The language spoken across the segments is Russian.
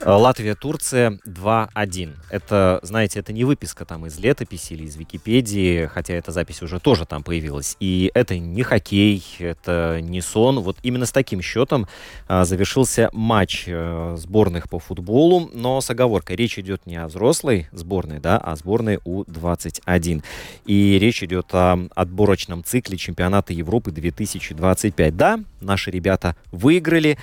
Э, Латвия-Турция 2-1. Это, знаете, это не выписка там из летописи или из Википедии, хотя эта запись уже тоже там появилась. И это не хоккей, это не сон. Вот именно с таким счетом а, завершился матч а, сборных по футболу, но с оговоркой. Речь идет не о взрослой сборной, да, а сборной У-21. И речь идет о отборочном цикле чемпионата Европы 2025. Да, наши ребята выиграли.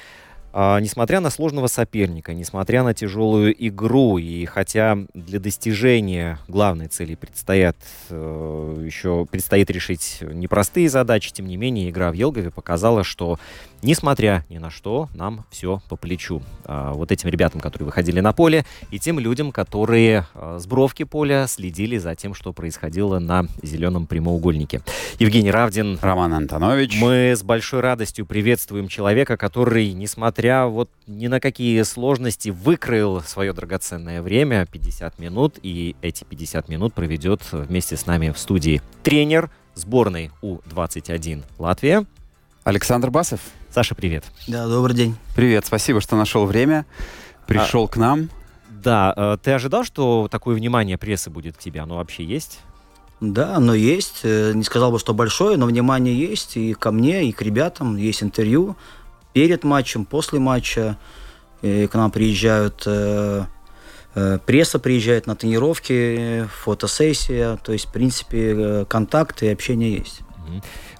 А, несмотря на сложного соперника, несмотря на тяжелую игру, и хотя для достижения главной цели предстоят э, еще предстоит решить непростые задачи, тем не менее игра в Елгове показала, что несмотря ни на что, нам все по плечу. А, вот этим ребятам, которые выходили на поле, и тем людям, которые а, с бровки поля следили за тем, что происходило на зеленом прямоугольнике. Евгений Равдин. Роман Антонович. Мы с большой радостью приветствуем человека, который, несмотря вот ни на какие сложности, выкроил свое драгоценное время, 50 минут, и эти 50 минут проведет вместе с нами в студии тренер сборной У-21 Латвия. Александр Басов. Саша, привет. Да, добрый день. Привет, спасибо, что нашел время, пришел а, к нам. Да, э, ты ожидал, что такое внимание прессы будет к тебе? Оно вообще есть? Да, оно есть. Э, не сказал бы, что большое, но внимание есть и ко мне, и к ребятам. Есть интервью перед матчем, после матча. И к нам приезжают э, пресса приезжает на тренировки, фотосессия, то есть, в принципе, контакты и общение есть.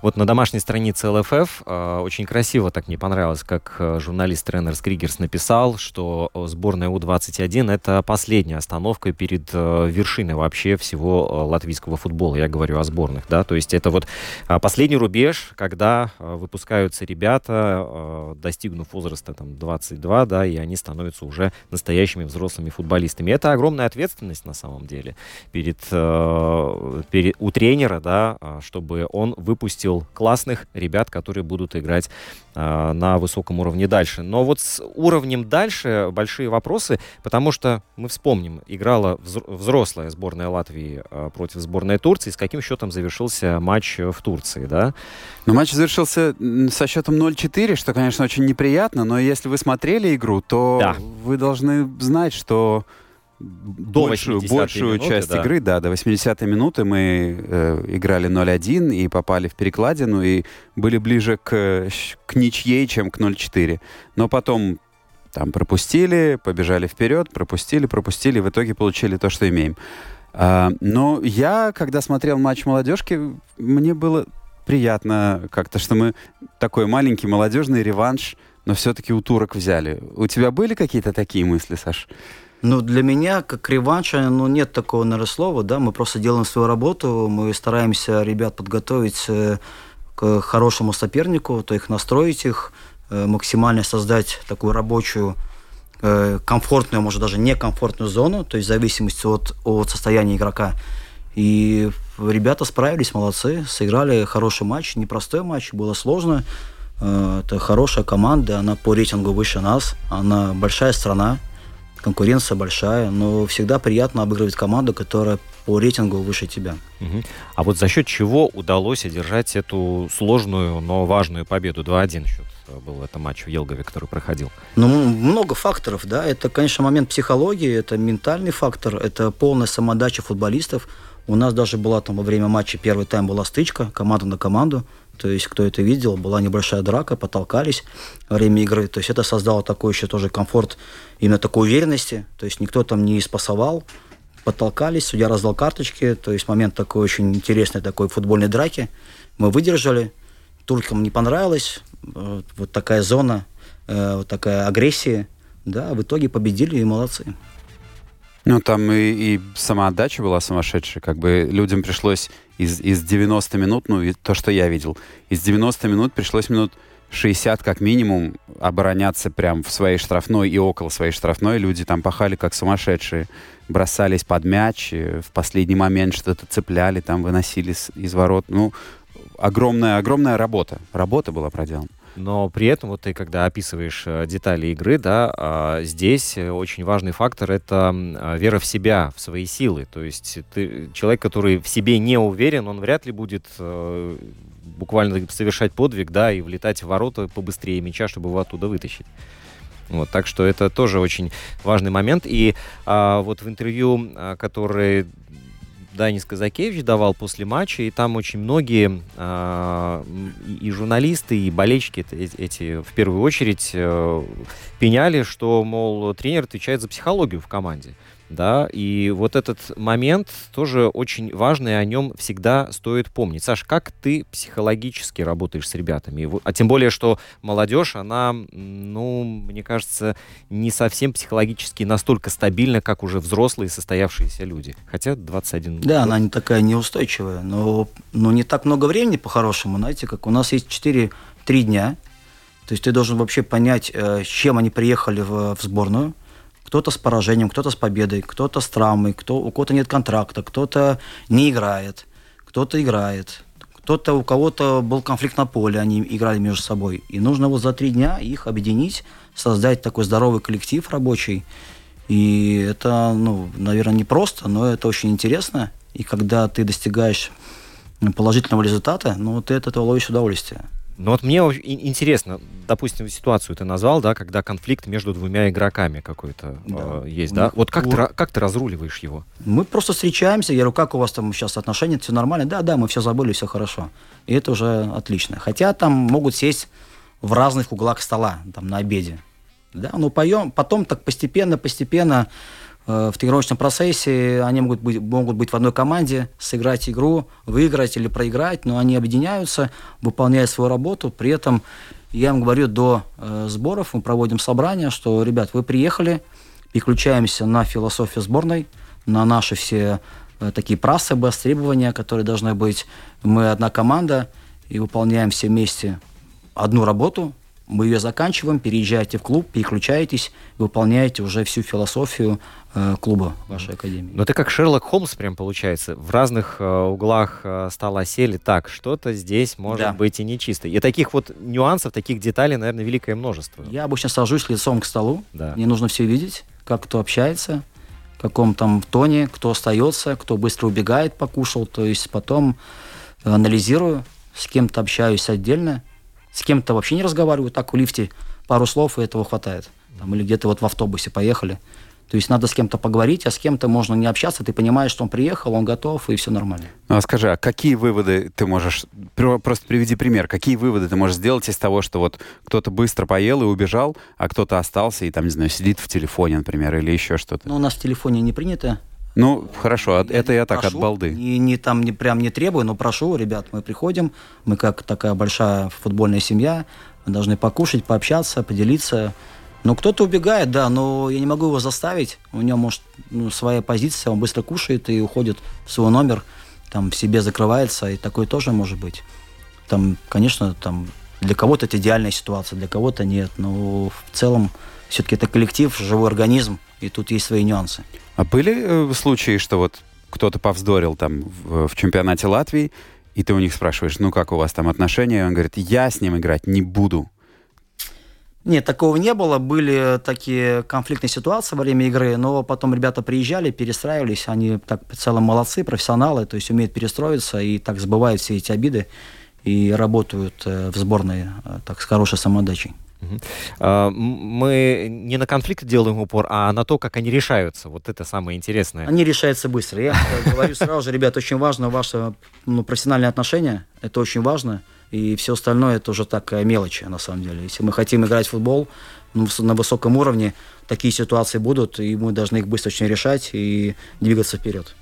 Вот на домашней странице ЛФФ э, очень красиво так мне понравилось, как э, журналист-тренер Скригерс написал, что э, сборная У-21 это последняя остановка перед вершиной вообще всего латвийского футбола. Я говорю о сборных, да, то есть это вот последний рубеж, когда выпускаются ребята, достигнув возраста там 22, да, и они становятся уже настоящими взрослыми футболистами. Это огромная ответственность на самом деле перед, перед у тренера, да, чтобы он выпустил увидел классных ребят, которые будут играть э, на высоком уровне дальше. Но вот с уровнем дальше большие вопросы, потому что мы вспомним, играла взрослая сборная Латвии э, против сборной Турции. С каким счетом завершился матч в Турции, да? Ну, матч завершился со счетом 0-4, что, конечно, очень неприятно, но если вы смотрели игру, то да. вы должны знать, что до большую, большую минуты, часть да. игры, да, до 80-й минуты мы э, играли 0-1 и попали в перекладину и были ближе к, к ничьей, чем к 0-4. Но потом там пропустили, побежали вперед, пропустили, пропустили, в итоге получили то, что имеем. А, но я, когда смотрел матч молодежки, мне было приятно как-то, что мы такой маленький молодежный реванш, но все-таки у турок взяли. У тебя были какие-то такие мысли, Саш? Ну, для меня, как реванша, ну, нет такого, наверное, слова, да, мы просто делаем свою работу, мы стараемся ребят подготовить э, к хорошему сопернику, то их настроить их, э, максимально создать такую рабочую, э, комфортную, может, даже некомфортную зону, то есть в зависимости от, от состояния игрока. И ребята справились, молодцы, сыграли хороший матч, непростой матч, было сложно. Это хорошая команда, она по рейтингу выше нас, она большая страна, конкуренция большая, но всегда приятно обыгрывать команду, которая по рейтингу выше тебя. Угу. А вот за счет чего удалось одержать эту сложную, но важную победу 2-1 счет? был это матч в Елгове, который проходил? Ну, много факторов, да. Это, конечно, момент психологии, это ментальный фактор, это полная самодача футболистов. У нас даже была там во время матча первый тайм была стычка, команда на команду. То есть, кто это видел, была небольшая драка, потолкались во время игры. То есть, это создало такой еще тоже комфорт, именно такой уверенности. То есть, никто там не спасовал. потолкались, судья раздал карточки, то есть момент такой очень интересный, такой футбольной драки. Мы выдержали, туркам не понравилось, вот такая зона, э, вот такая агрессия, да, в итоге победили и молодцы. Ну, там и, и сама отдача была сумасшедшая. Как бы людям пришлось из, из 90 минут, ну, и то, что я видел, из 90 минут пришлось минут 60 как минимум обороняться прям в своей штрафной и около своей штрафной. Люди там пахали как сумасшедшие, бросались под мяч, в последний момент что-то цепляли, там выносили из ворот. Ну, огромная, огромная работа. Работа была проделана. Но при этом, вот ты когда описываешь э, детали игры, да, а, здесь э, очень важный фактор это а, вера в себя, в свои силы. То есть ты, человек, который в себе не уверен, он вряд ли будет э, буквально совершать подвиг, да, и влетать в ворота побыстрее мяча, чтобы его оттуда вытащить. Вот, так что это тоже очень важный момент. И а, вот в интервью, а, которое Данис Казакевич давал после матча, и там очень многие э, и журналисты, и болельщики эти, эти в первую очередь э, пеняли, что, мол, тренер отвечает за психологию в команде да, и вот этот момент тоже очень важный, о нем всегда стоит помнить. Саш, как ты психологически работаешь с ребятами? А тем более, что молодежь, она, ну, мне кажется, не совсем психологически настолько стабильна, как уже взрослые состоявшиеся люди. Хотя 21 Да, год. она не такая неустойчивая, но, но не так много времени по-хорошему, знаете, как у нас есть 4-3 дня, то есть ты должен вообще понять, э, с чем они приехали в, в сборную, кто-то с поражением, кто-то с победой, кто-то с травмой, кто, у кого-то нет контракта, кто-то не играет, кто-то играет, кто-то у кого-то был конфликт на поле, они играли между собой. И нужно вот за три дня их объединить, создать такой здоровый коллектив рабочий. И это, ну, наверное, не просто, но это очень интересно. И когда ты достигаешь положительного результата, ну, ты от этого ловишь удовольствие. Ну вот мне интересно, допустим, ситуацию ты назвал, да, когда конфликт между двумя игроками какой-то да. э, есть, да? Вот как, ты, как ты разруливаешь его? Мы просто встречаемся, я говорю, как у вас там сейчас отношения, все нормально? Да, да, мы все забыли, все хорошо. И это уже отлично. Хотя там могут сесть в разных углах стола, там, на обеде. Да, но поем, потом так постепенно, постепенно в тренировочном процессе они могут быть, могут быть в одной команде, сыграть игру, выиграть или проиграть, но они объединяются, выполняют свою работу. При этом я им говорю до э, сборов, мы проводим собрание, что, ребят, вы приехали, переключаемся на философию сборной, на наши все э, такие прассы, требования, которые должны быть. Мы одна команда и выполняем все вместе одну работу, мы ее заканчиваем, переезжаете в клуб, переключаетесь, выполняете уже всю философию э, клуба вашей академии. Но это как Шерлок Холмс прям получается. В разных э, углах э, стола сели. Так, что-то здесь может да. быть и нечисто. И таких вот нюансов, таких деталей, наверное, великое множество. Я обычно сажусь лицом к столу. Да. Мне нужно все видеть, как кто общается, в каком там тоне, кто остается, кто быстро убегает, покушал. То есть потом анализирую, с кем-то общаюсь отдельно, с кем-то вообще не разговариваю, так в лифте пару слов, и этого хватает. Там, или где-то вот в автобусе поехали. То есть надо с кем-то поговорить, а с кем-то можно не общаться, ты понимаешь, что он приехал, он готов, и все нормально. Ну, а скажи, а какие выводы ты можешь, просто приведи пример, какие выводы ты можешь сделать из того, что вот кто-то быстро поел и убежал, а кто-то остался и там, не знаю, сидит в телефоне, например, или еще что-то? Ну, у нас в телефоне не принято ну, хорошо, я это я так прошу, от балды. Не, не там не прям не требую, но прошу, ребят, мы приходим, мы как такая большая футбольная семья, мы должны покушать, пообщаться, поделиться. Ну, кто-то убегает, да, но я не могу его заставить. У него, может, ну, своя позиция, он быстро кушает и уходит в свой номер, там в себе закрывается, и такое тоже может быть. Там, конечно, там для кого-то это идеальная ситуация, для кого-то нет, но в целом все-таки это коллектив, живой организм, и тут есть свои нюансы. А были э, случаи, что вот кто-то повздорил там в, в чемпионате Латвии, и ты у них спрашиваешь, ну как у вас там отношения? И он говорит, я с ним играть не буду. Нет, такого не было. Были такие конфликтные ситуации во время игры, но потом ребята приезжали, перестраивались. Они так в целом молодцы, профессионалы, то есть умеют перестроиться и так забывают все эти обиды и работают э, в сборной э, так с хорошей самоотдачей. А, мы не на конфликт делаем упор, а на то, как они решаются. Вот это самое интересное. Они решаются быстро. Я говорю сразу же, ребят, очень важно ваше ну, профессиональное отношение. Это очень важно. И все остальное это уже такая мелочь, на самом деле. Если мы хотим играть в футбол ну, на высоком уровне, такие ситуации будут, и мы должны их быстро очень решать и двигаться вперед.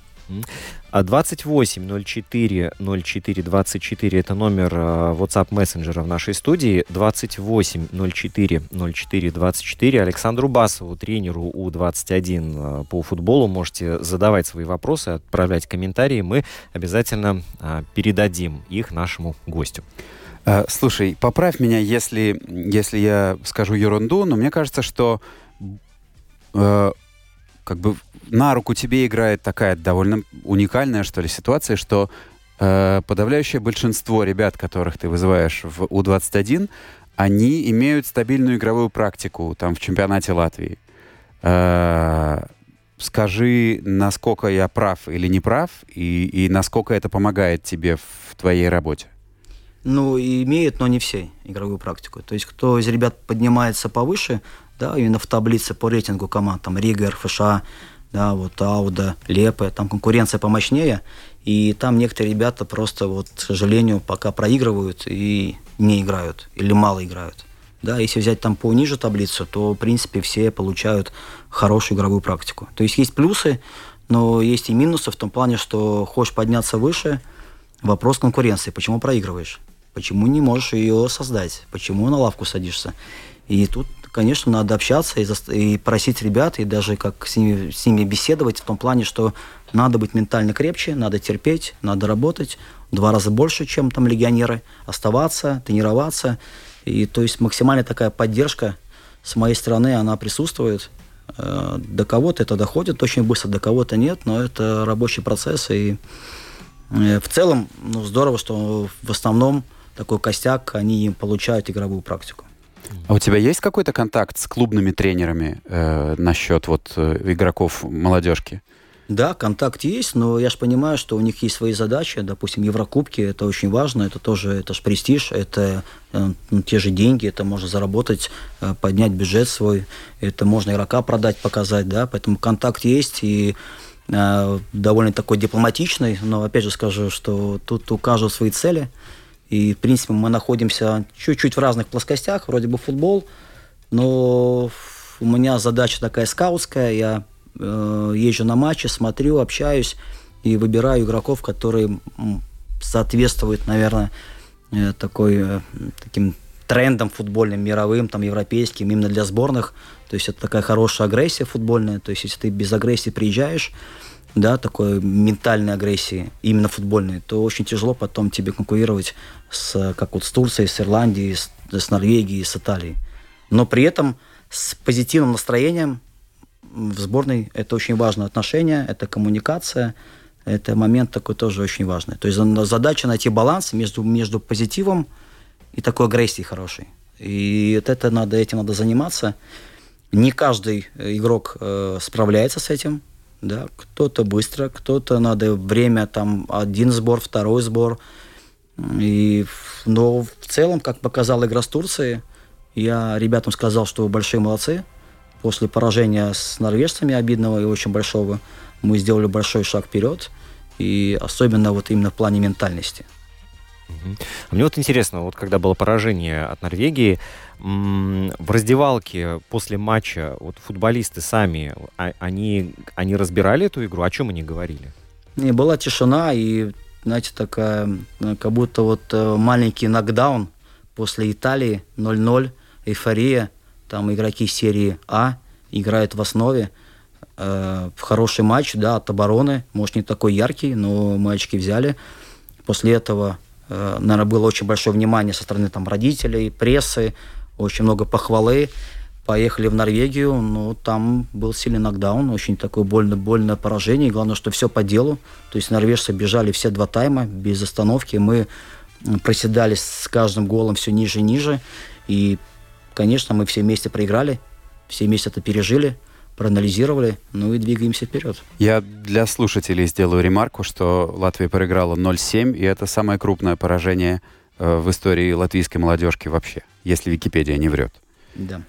28 04 04 24 это номер а, WhatsApp мессенджера в нашей студии. 28 04 04 24 Александру Басову, тренеру У-21 а, по футболу, можете задавать свои вопросы, отправлять комментарии. Мы обязательно а, передадим их нашему гостю. Слушай, поправь меня, если, если я скажу ерунду, но мне кажется, что э, как бы на руку тебе играет такая довольно уникальная, что ли, ситуация, что э, подавляющее большинство ребят, которых ты вызываешь в У-21, они имеют стабильную игровую практику там в чемпионате Латвии. Э, скажи, насколько я прав или не прав, и, и насколько это помогает тебе в твоей работе? Ну, имеют, но не все игровую практику. То есть, кто из ребят поднимается повыше, да, именно в таблице по рейтингу команд, там Рига, РФШ, да, вот Ауда, Лепе, там конкуренция помощнее, и там некоторые ребята просто, вот, к сожалению, пока проигрывают и не играют, или мало играют. Да, если взять там пониже таблицу, то, в принципе, все получают хорошую игровую практику. То есть есть плюсы, но есть и минусы в том плане, что хочешь подняться выше, вопрос конкуренции. Почему проигрываешь? Почему не можешь ее создать? Почему на лавку садишься? И тут конечно, надо общаться и, за... и просить ребят, и даже как с ними, с ними беседовать в том плане, что надо быть ментально крепче, надо терпеть, надо работать два раза больше, чем там легионеры, оставаться, тренироваться. И то есть максимальная такая поддержка с моей стороны, она присутствует. Э, до кого-то это доходит очень быстро, до кого-то нет, но это рабочий процесс. И э, в целом, ну, здорово, что в основном такой костяк, они получают игровую практику. А у тебя есть какой-то контакт с клубными тренерами э, насчет вот э, игроков молодежки? Да, контакт есть, но я же понимаю, что у них есть свои задачи. Допустим, Еврокубки это очень важно, это тоже это ж престиж, это э, ну, те же деньги, это можно заработать, э, поднять бюджет свой, это можно игрока продать, показать, да, поэтому контакт есть и э, довольно такой дипломатичный, но опять же скажу, что тут у каждого свои цели. И, в принципе, мы находимся чуть-чуть в разных плоскостях, вроде бы футбол, но у меня задача такая скаутская, я э, езжу на матчи, смотрю, общаюсь и выбираю игроков, которые соответствуют, наверное, э, такой, э, таким трендам футбольным, мировым, там, европейским, именно для сборных. То есть это такая хорошая агрессия футбольная. То есть если ты без агрессии приезжаешь, да, такой ментальной агрессии, именно футбольной, то очень тяжело потом тебе конкурировать с, как вот с Турцией, с Ирландией, с, с Норвегией, с Италией. Но при этом с позитивным настроением в сборной это очень важное отношение, это коммуникация, это момент такой тоже очень важный. То есть задача найти баланс между, между позитивом и такой агрессией хорошей. И вот это надо, этим надо заниматься. Не каждый игрок э, справляется с этим, да, кто-то быстро, кто-то надо время, там, один сбор, второй сбор. И, но в целом, как показала игра с Турцией, я ребятам сказал, что вы большие молодцы. После поражения с норвежцами обидного и очень большого, мы сделали большой шаг вперед. И особенно вот именно в плане ментальности. А мне вот интересно, вот когда было поражение от Норвегии, в раздевалке после матча вот футболисты сами, а, они, они разбирали эту игру? О чем они говорили? Не, была тишина и, знаете, такая, как будто вот э, маленький нокдаун после Италии 0-0, эйфория, там игроки серии А играют в основе, э, хороший матч, да, от обороны, может, не такой яркий, но мы очки взяли. После этого, э, наверное, было очень большое внимание со стороны там родителей, прессы, очень много похвалы. Поехали в Норвегию, ну, там был сильный нокдаун, очень такое больно, больное поражение. И главное, что все по делу. То есть норвежцы бежали все два тайма без остановки. Мы проседали с каждым голом все ниже и ниже. И, конечно, мы все вместе проиграли, все вместе это пережили, проанализировали, ну и двигаемся вперед. Я для слушателей сделаю ремарку, что Латвия проиграла 0-7, и это самое крупное поражение Э, в истории латвийской молодежки вообще, если Википедия не врет. Да.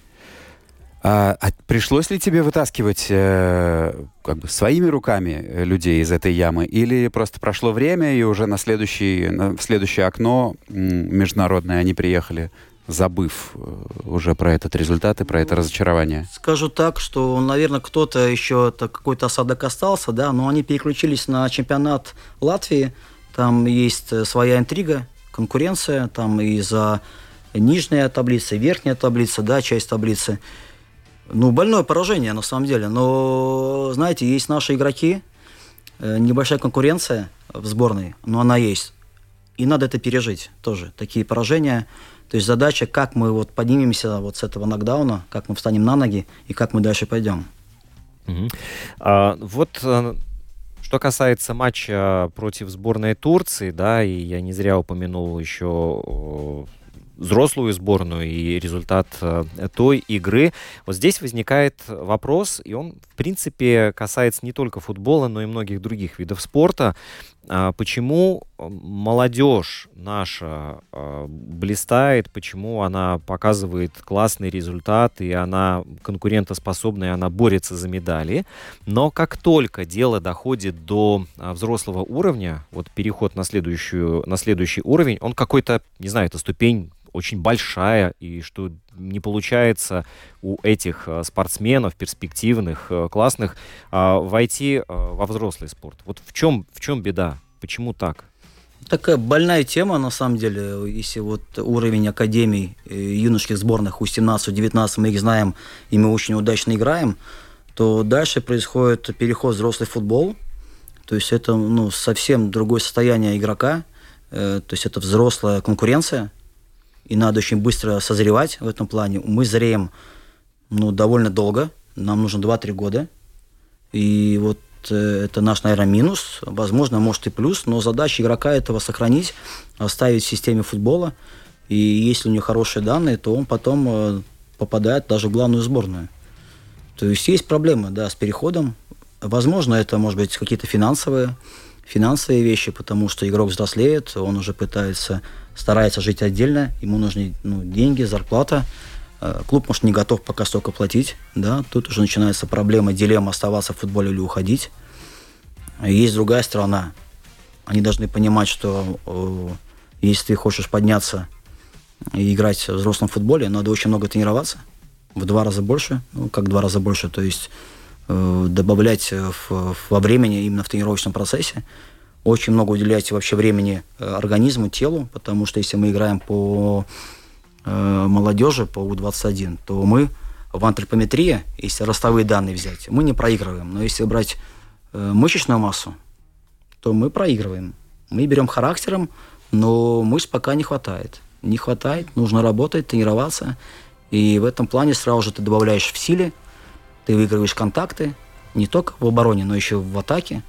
А, а пришлось ли тебе вытаскивать э, как бы своими руками людей из этой ямы, или просто прошло время и уже на, следующий, на в следующее окно международное они приехали, забыв э, уже про этот результат и про это разочарование? Скажу так, что, наверное, кто-то еще какой-то осадок остался, да, но они переключились на чемпионат Латвии. Там есть э, своя интрига, конкуренция, там и за нижняя таблица, верхняя таблица, да, часть таблицы. Ну, больное поражение, на самом деле. Но, знаете, есть наши игроки, э, небольшая конкуренция в сборной, но она есть. И надо это пережить тоже, такие поражения. То есть задача, как мы вот поднимемся вот с этого нокдауна, как мы встанем на ноги и как мы дальше пойдем. Угу. А, вот э, что касается матча против сборной Турции, да, и я не зря упомянул еще взрослую сборную и результат э, той игры. Вот здесь возникает вопрос, и он, в принципе, касается не только футбола, но и многих других видов спорта. А почему молодежь наша э, блистает, почему она показывает классный результат, и она конкурентоспособная, она борется за медали. Но как только дело доходит до э, взрослого уровня, вот переход на, следующую, на следующий уровень, он какой-то, не знаю, это ступень очень большая, и что не получается у этих э, спортсменов перспективных, э, классных, а, войти э, во взрослый спорт. Вот в чем, в чем беда? Почему так? Такая больная тема, на самом деле, если вот уровень академий юношеских сборных у 17-19 мы их знаем, и мы очень удачно играем, то дальше происходит переход в взрослый футбол, то есть это ну, совсем другое состояние игрока, то есть это взрослая конкуренция, и надо очень быстро созревать в этом плане. Мы зреем ну, довольно долго, нам нужно 2-3 года, и вот э, это наш, наверное, минус, возможно, может и плюс, но задача игрока этого сохранить, оставить в системе футбола, и если у него хорошие данные, то он потом э, попадает даже в главную сборную. То есть есть проблемы, да, с переходом. Возможно, это, может быть, какие-то финансовые, финансовые вещи, потому что игрок взрослеет, он уже пытается старается жить отдельно, ему нужны ну, деньги, зарплата. Э, клуб, может, не готов пока столько платить, да, тут уже начинается проблема, дилемма оставаться в футболе или уходить. Есть другая сторона. Они должны понимать, что э, если ты хочешь подняться и играть в взрослом футболе, надо очень много тренироваться, в два раза больше, ну, как два раза больше, то есть э, добавлять в, во времени именно в тренировочном процессе очень много уделять вообще времени э, организму, телу, потому что если мы играем по э, молодежи, по У-21, то мы в антропометрии, если ростовые данные взять, мы не проигрываем. Но если брать э, мышечную массу, то мы проигрываем. Мы берем характером, но мышц пока не хватает. Не хватает, нужно работать, тренироваться. И в этом плане сразу же ты добавляешь в силе, ты выигрываешь контакты, не только в обороне, но еще в атаке.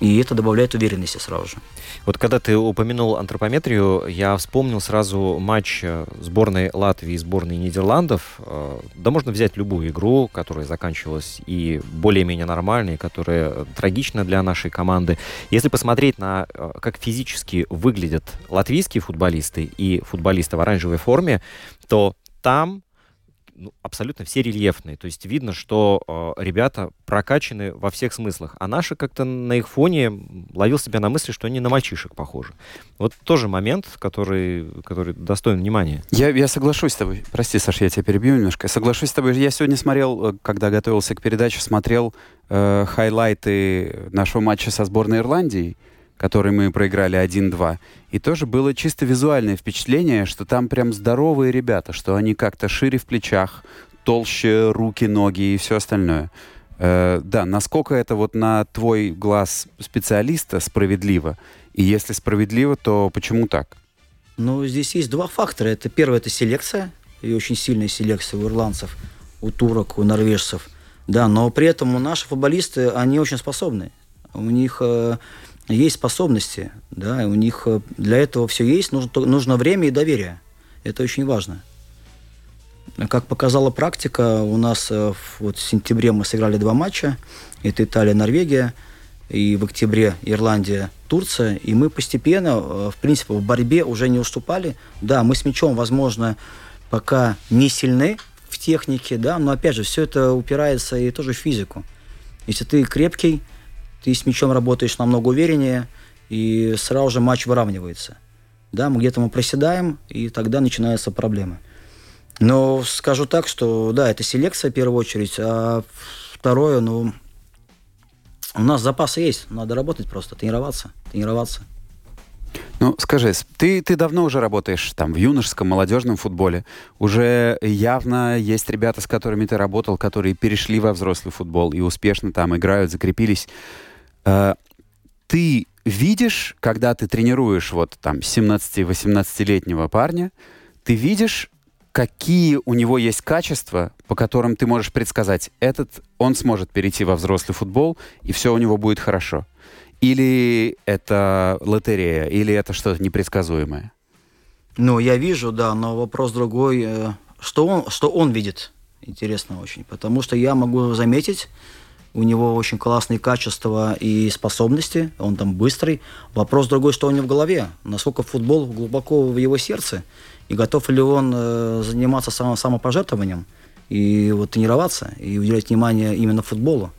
И это добавляет уверенности сразу же. Вот когда ты упомянул антропометрию, я вспомнил сразу матч э, сборной Латвии и сборной Нидерландов. Э, да можно взять любую игру, которая заканчивалась и более-менее нормальной, и которая трагична для нашей команды. Если посмотреть на э, как физически выглядят латвийские футболисты и футболисты в оранжевой форме, то там ну, абсолютно все рельефные. То есть видно, что э, ребята прокачаны во всех смыслах. А наши как-то на их фоне ловил себя на мысли, что они на мальчишек похожи. Вот тоже момент, который, который достоин внимания. Я, я соглашусь с тобой. Прости, Саша, я тебя перебью немножко. Соглашусь с тобой. Я сегодня смотрел, э, когда готовился к передаче, смотрел э, хайлайты нашего матча со сборной Ирландии который мы проиграли 1-2. И тоже было чисто визуальное впечатление, что там прям здоровые ребята, что они как-то шире в плечах, толще руки, ноги и все остальное. Э, да, насколько это вот на твой глаз специалиста справедливо? И если справедливо, то почему так? Ну, здесь есть два фактора. Это первое, это селекция, и очень сильная селекция у ирландцев, у турок, у норвежцев. Да, но при этом наши футболисты, они очень способны. У них э, есть способности, да, у них э, для этого все есть, нужно, нужно время и доверие. Это очень важно. Как показала практика, у нас э, вот в сентябре мы сыграли два матча. Это Италия, Норвегия. И в октябре Ирландия, Турция. И мы постепенно, э, в принципе, в борьбе уже не уступали. Да, мы с мячом, возможно, пока не сильны в технике, да, но опять же, все это упирается и тоже в физику. Если ты крепкий, ты с мячом работаешь намного увереннее, и сразу же матч выравнивается. Да, мы где-то мы проседаем, и тогда начинаются проблемы. Но скажу так, что да, это селекция в первую очередь, а второе, ну, у нас запасы есть, надо работать просто, тренироваться, тренироваться. Ну, скажи, ты, ты давно уже работаешь там в юношеском, молодежном футболе. Уже явно есть ребята, с которыми ты работал, которые перешли во взрослый футбол и успешно там играют, закрепились. Э, ты видишь, когда ты тренируешь вот там 17-18-летнего парня, ты видишь, какие у него есть качества, по которым ты можешь предсказать, этот он сможет перейти во взрослый футбол, и все у него будет хорошо. Или это лотерея, или это что-то непредсказуемое? Ну, я вижу, да, но вопрос другой. Э, что он, что он видит? Интересно очень. Потому что я могу заметить, у него очень классные качества и способности, он там быстрый. Вопрос другой, что у него в голове, насколько футбол глубоко в его сердце, и готов ли он э, заниматься само, самопожертвованием, и вот тренироваться, и уделять внимание именно футболу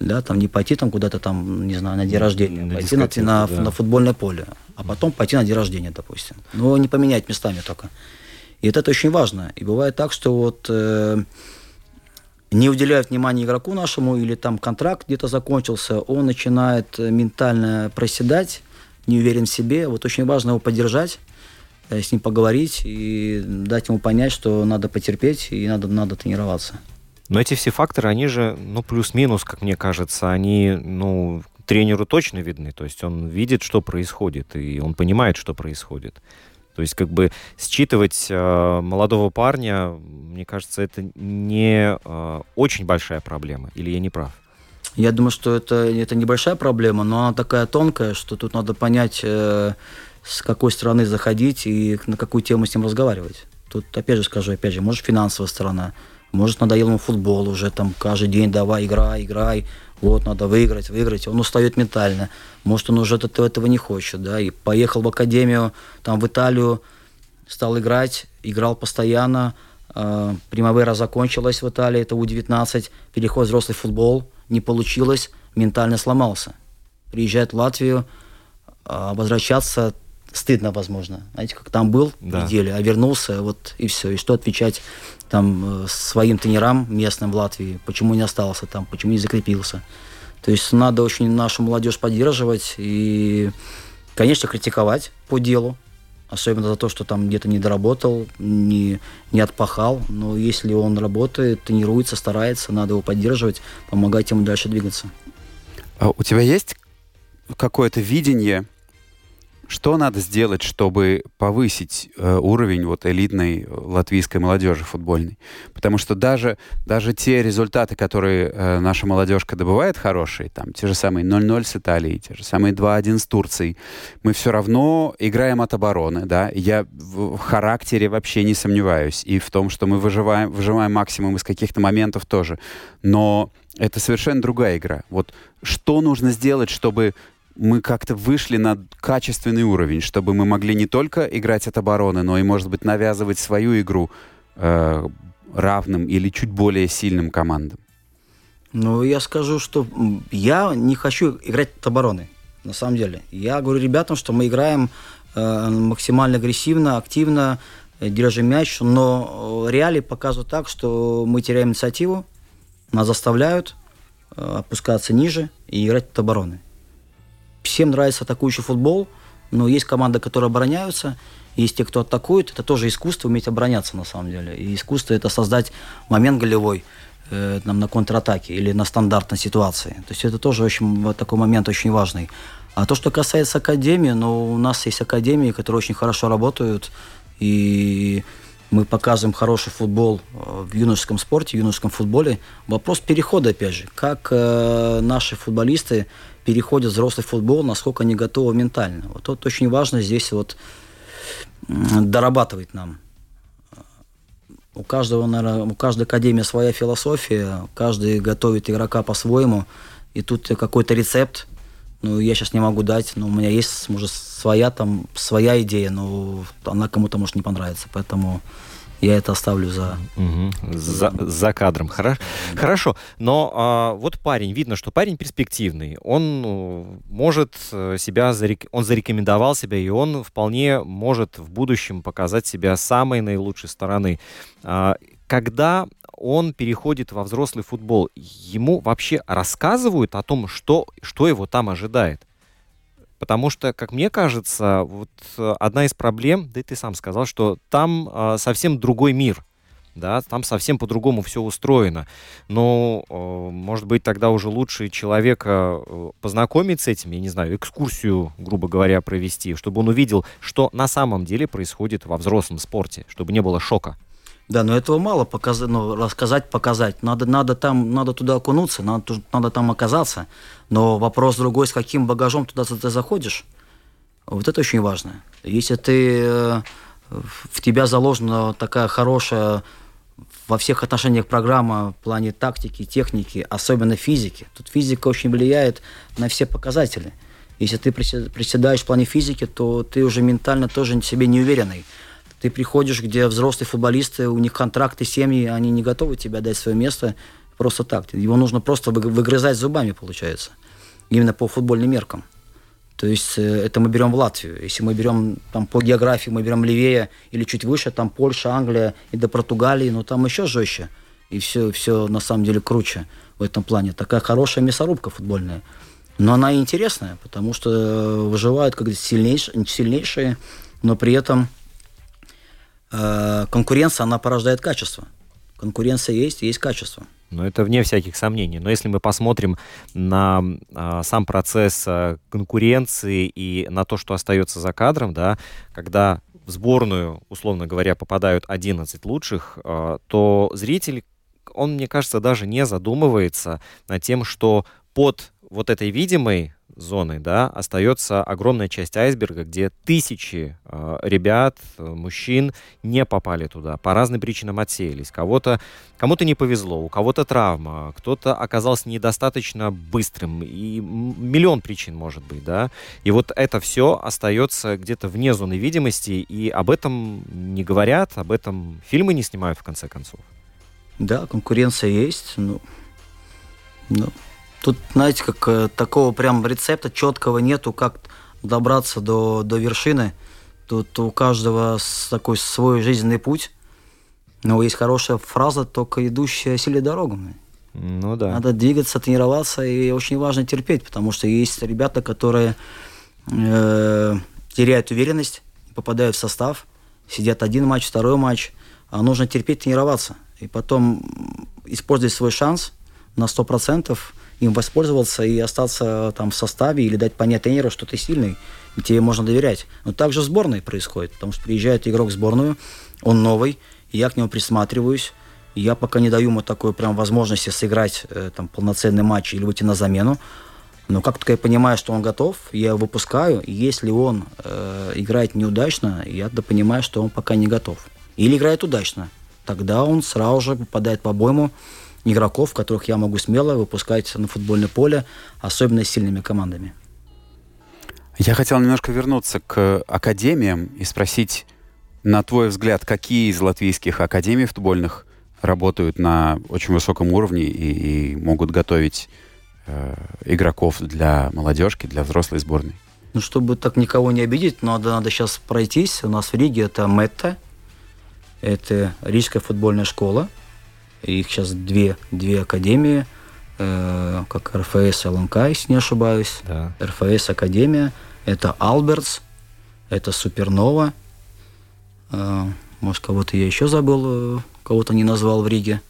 да, там не пойти там куда-то там, не знаю, на день рождения, на пойти на, на, да. на футбольное поле, а потом пойти на день рождения, допустим. Но не поменять местами только. И это, это очень важно. И бывает так, что вот э, не уделяют внимания игроку нашему, или там контракт где-то закончился, он начинает ментально проседать, не уверен в себе. Вот очень важно его поддержать, э, с ним поговорить и дать ему понять, что надо потерпеть и надо, надо тренироваться. Но эти все факторы, они же, ну, плюс-минус, как мне кажется, они, ну, тренеру точно видны. То есть он видит, что происходит, и он понимает, что происходит. То есть как бы считывать э, молодого парня, мне кажется, это не э, очень большая проблема. Или я не прав? Я думаю, что это, это небольшая проблема, но она такая тонкая, что тут надо понять, э, с какой стороны заходить и на какую тему с ним разговаривать. Тут, опять же скажу, опять же, может, финансовая сторона – может, надоел ему футбол уже, там, каждый день давай, играй, играй, вот, надо выиграть, выиграть. Он устает ментально. Может, он уже этого не хочет, да, и поехал в академию, там, в Италию, стал играть, играл постоянно, э, Примавера закончилась в Италии, это У-19, переход в взрослый футбол, не получилось, ментально сломался. Приезжает в Латвию, э, возвращаться стыдно, возможно. Знаете, как там был да. неделю, а вернулся, вот и все. И что отвечать там э, своим тренерам местным в Латвии, почему не остался там, почему не закрепился. То есть надо очень нашу молодежь поддерживать и, конечно, критиковать по делу, особенно за то, что там где-то не доработал, не, не отпахал. Но если он работает, тренируется, старается, надо его поддерживать, помогать ему дальше двигаться. А у тебя есть какое-то видение что надо сделать, чтобы повысить э, уровень вот элитной латвийской молодежи футбольной? Потому что даже, даже те результаты, которые э, наша молодежка добывает хорошие, там те же самые 0-0 с Италией, те же самые 2-1 с Турцией, мы все равно играем от обороны, да? Я в характере вообще не сомневаюсь. И в том, что мы выживаем, выживаем максимум из каких-то моментов тоже. Но это совершенно другая игра. Вот что нужно сделать, чтобы мы как-то вышли на качественный уровень, чтобы мы могли не только играть от обороны, но и, может быть, навязывать свою игру э, равным или чуть более сильным командам? Ну, я скажу, что я не хочу играть от обороны, на самом деле. Я говорю ребятам, что мы играем э, максимально агрессивно, активно, э, держим мяч, но э, реалии показывают так, что мы теряем инициативу, нас заставляют э, опускаться ниже и играть от обороны всем нравится атакующий футбол, но есть команды, которые обороняются, есть те, кто атакует. Это тоже искусство, уметь обороняться на самом деле. И искусство это создать момент голевой э, нам на контратаке или на стандартной ситуации. То есть это тоже очень, такой момент очень важный. А то, что касается академии, ну, у нас есть академии, которые очень хорошо работают, и мы показываем хороший футбол э, в юношеском спорте, в юношеском футболе. Вопрос перехода, опять же. Как э, наши футболисты переходят в взрослый футбол, насколько они готовы ментально. Вот это очень важно здесь вот дорабатывать нам. У каждого, наверное, у каждой академии своя философия, каждый готовит игрока по-своему, и тут какой-то рецепт, ну, я сейчас не могу дать, но у меня есть, может, своя там, своя идея, но она кому-то может не понравиться, поэтому я это оставлю за... Угу. За, за кадром. Хорошо. Да. Хорошо. Но а, вот парень, видно, что парень перспективный. Он ну, может э, себя, зарек... он зарекомендовал себя, и он вполне может в будущем показать себя самой наилучшей стороны. А, когда он переходит во взрослый футбол, ему вообще рассказывают о том, что, что его там ожидает? Потому что, как мне кажется, вот э, одна из проблем, да и ты сам сказал, что там э, совсем другой мир. Да, там совсем по-другому все устроено. Но, э, может быть, тогда уже лучше человека э, познакомить с этим, я не знаю, экскурсию, грубо говоря, провести, чтобы он увидел, что на самом деле происходит во взрослом спорте, чтобы не было шока. Да, но этого мало показать, ну, рассказать, показать. Надо, надо там, надо туда окунуться, надо, надо там оказаться. Но вопрос другой, с каким багажом туда ты заходишь. Вот это очень важно. Если ты э, в тебя заложена такая хорошая во всех отношениях программа в плане тактики, техники, особенно физики. Тут физика очень влияет на все показатели. Если ты приседаешь в плане физики, то ты уже ментально тоже себе не уверенный. Ты приходишь, где взрослые футболисты, у них контракты, семьи, они не готовы тебе дать свое место просто так. Его нужно просто выгрызать зубами, получается. Именно по футбольным меркам. То есть э, это мы берем в Латвию. Если мы берем там по географии, мы берем левее или чуть выше, там Польша, Англия и до Португалии, но там еще жестче. И все, все на самом деле круче в этом плане. Такая хорошая мясорубка футбольная. Но она и интересная, потому что выживают как сильнейшие, сильнейшие, но при этом Э, конкуренция, она порождает качество. Конкуренция есть, есть качество. Но это вне всяких сомнений. Но если мы посмотрим на а, сам процесс а, конкуренции и на то, что остается за кадром, да, когда в сборную, условно говоря, попадают 11 лучших, а, то зритель, он, мне кажется, даже не задумывается над тем, что под вот этой видимой зоны, да, остается огромная часть айсберга, где тысячи э, ребят, э, мужчин не попали туда, по разным причинам отсеялись. Кого-то, кому-то не повезло, у кого-то травма, кто-то оказался недостаточно быстрым, и миллион причин может быть, да. И вот это все остается где-то вне зоны видимости, и об этом не говорят, об этом фильмы не снимают в конце концов. Да, конкуренция есть, ну, ну Тут, знаете, как э, такого прям рецепта четкого нету, как добраться до, до вершины. Тут у каждого такой свой жизненный путь. Но есть хорошая фраза, только идущая силе дорогу. Ну да. Надо двигаться, тренироваться, и очень важно терпеть, потому что есть ребята, которые э, теряют уверенность, попадают в состав, сидят один матч, второй матч, а нужно терпеть, тренироваться. И потом использовать свой шанс на 100%, им воспользоваться и остаться там в составе или дать понять тренеру, что ты сильный, и тебе можно доверять. Но также в сборной происходит, потому что приезжает игрок в сборную, он новый, я к нему присматриваюсь, я пока не даю ему такой прям возможности сыграть э, там полноценный матч или выйти на замену. Но как только я понимаю, что он готов, я его выпускаю. И если он э, играет неудачно, я да понимаю, что он пока не готов. Или играет удачно. Тогда он сразу же попадает по обойму игроков, которых я могу смело выпускать на футбольное поле, особенно с сильными командами. Я хотел немножко вернуться к академиям и спросить, на твой взгляд, какие из латвийских академий футбольных работают на очень высоком уровне и, и могут готовить э, игроков для молодежки, для взрослой сборной? Ну, чтобы так никого не обидеть, надо, надо сейчас пройтись. У нас в Риге это Метта, это Рижская футбольная школа – их сейчас две, две академии, э, как РФС ЛНК, если не ошибаюсь. Да. РФС Академия. Это Албертс, это Супернова. Э, может, кого-то я еще забыл, э, кого-то не назвал в Риге.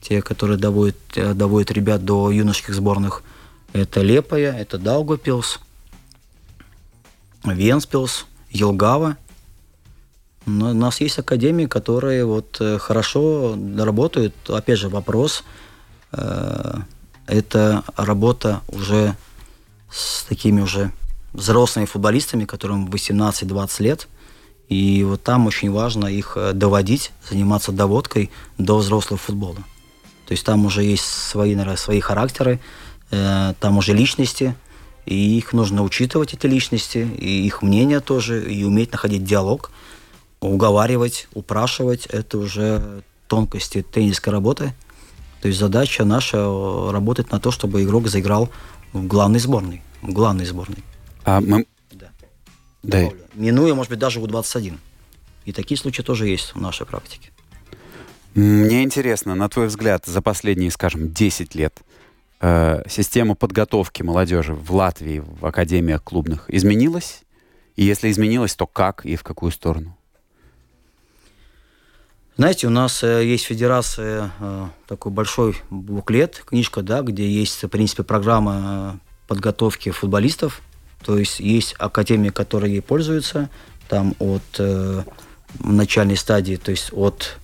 Те, которые доводят, э, доводят ребят до юношеских сборных. Это Лепая, это Даугапилс, Венспилс, Елгава – у нас есть академии, которые вот э, хорошо работают. Опять же, вопрос э, это работа уже с такими уже взрослыми футболистами, которым 18-20 лет. И вот там очень важно их э, доводить, заниматься доводкой до взрослого футбола. То есть там уже есть свои, наверное, свои характеры, там уже личности, и их нужно учитывать, эти личности, и их мнение тоже, и уметь находить диалог – уговаривать, упрашивать, это уже тонкости теннисской работы. То есть задача наша э, работать на то, чтобы игрок заиграл в главной сборной. В главной сборной. А мы... Да. Да. Минуя, может быть, даже У-21. И такие случаи тоже есть в нашей практике. Мне интересно, на твой взгляд, за последние, скажем, 10 лет э, система подготовки молодежи в Латвии, в академиях клубных, изменилась? И если изменилась, то как и в какую сторону? Знаете, у нас э, есть федерация, э, такой большой буклет, книжка, да, где есть, в принципе, программа э, подготовки футболистов. То есть есть академии, которые ей пользуются, там от э, начальной стадии, то есть от